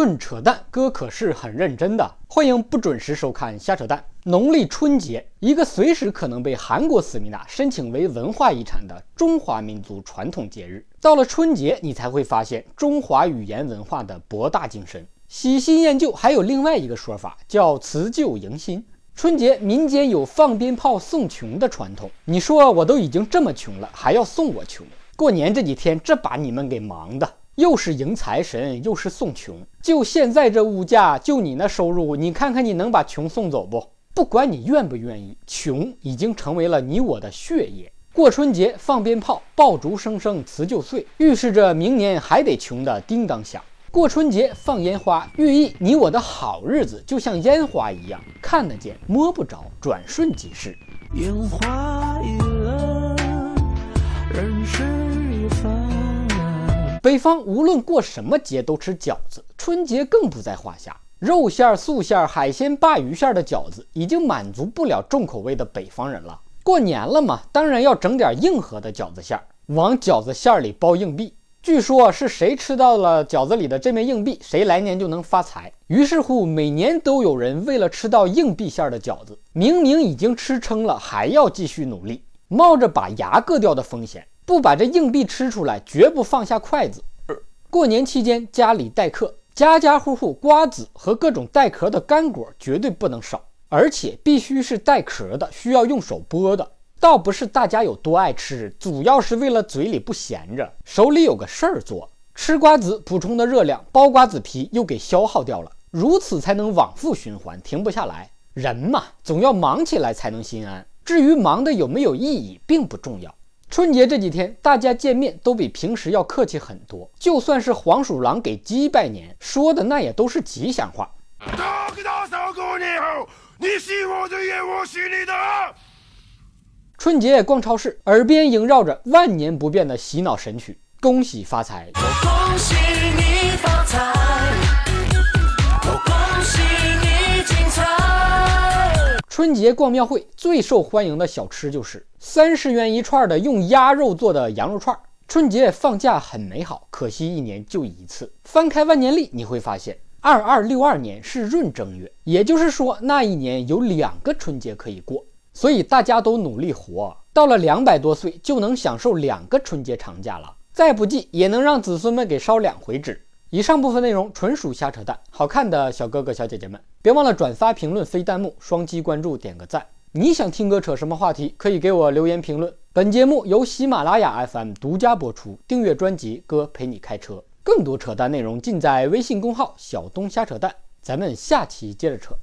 论扯淡，哥可是很认真的。欢迎不准时收看瞎扯淡。农历春节，一个随时可能被韩国思密达申请为文化遗产的中华民族传统节日。到了春节，你才会发现中华语言文化的博大精深。喜新厌旧还有另外一个说法，叫辞旧迎新。春节民间有放鞭炮送穷的传统。你说我都已经这么穷了，还要送我穷？过年这几天，这把你们给忙的。又是迎财神，又是送穷。就现在这物价，就你那收入，你看看你能把穷送走不？不管你愿不愿意，穷已经成为了你我的血液。过春节放鞭炮，爆竹声声辞旧岁，预示着明年还得穷的叮当响。过春节放烟花，寓意你我的好日子就像烟花一样，看得见摸不着，转瞬即逝。烟花一北方无论过什么节都吃饺子，春节更不在话下。肉馅儿、素馅儿、海鲜、鲅鱼馅的饺子已经满足不了重口味的北方人了。过年了嘛，当然要整点硬核的饺子馅儿，往饺子馅儿里包硬币。据说是谁吃到了饺子里的这枚硬币，谁来年就能发财。于是乎，每年都有人为了吃到硬币馅的饺子，明明已经吃撑了，还要继续努力，冒着把牙硌掉的风险。不把这硬币吃出来，绝不放下筷子。过年期间家里待客，家家户户瓜子和各种带壳的干果绝对不能少，而且必须是带壳的，需要用手剥的。倒不是大家有多爱吃，主要是为了嘴里不闲着，手里有个事儿做。吃瓜子补充的热量，剥瓜子皮又给消耗掉了，如此才能往复循环，停不下来。人嘛，总要忙起来才能心安。至于忙的有没有意义，并不重要。春节这几天，大家见面都比平时要客气很多。就算是黄鼠狼给鸡拜年，说的那也都是吉祥话。大哥大嫂过年好，你是我的眼，我是你的春节逛超市，耳边萦绕着万年不变的洗脑神曲，恭喜发财。恭喜春节逛庙会最受欢迎的小吃就是三十元一串的用鸭肉做的羊肉串。春节放假很美好，可惜一年就一次。翻开万年历，你会发现二二六二年是闰正月，也就是说那一年有两个春节可以过。所以大家都努力活，到了两百多岁就能享受两个春节长假了，再不济也能让子孙们给烧两回纸。以上部分内容纯属瞎扯淡，好看的小哥哥小姐姐们，别忘了转发、评论、飞弹幕、双击关注、点个赞。你想听哥扯什么话题，可以给我留言评论。本节目由喜马拉雅 FM 独家播出，订阅专辑哥陪你开车，更多扯淡内容尽在微信公号小东瞎扯淡。咱们下期接着扯。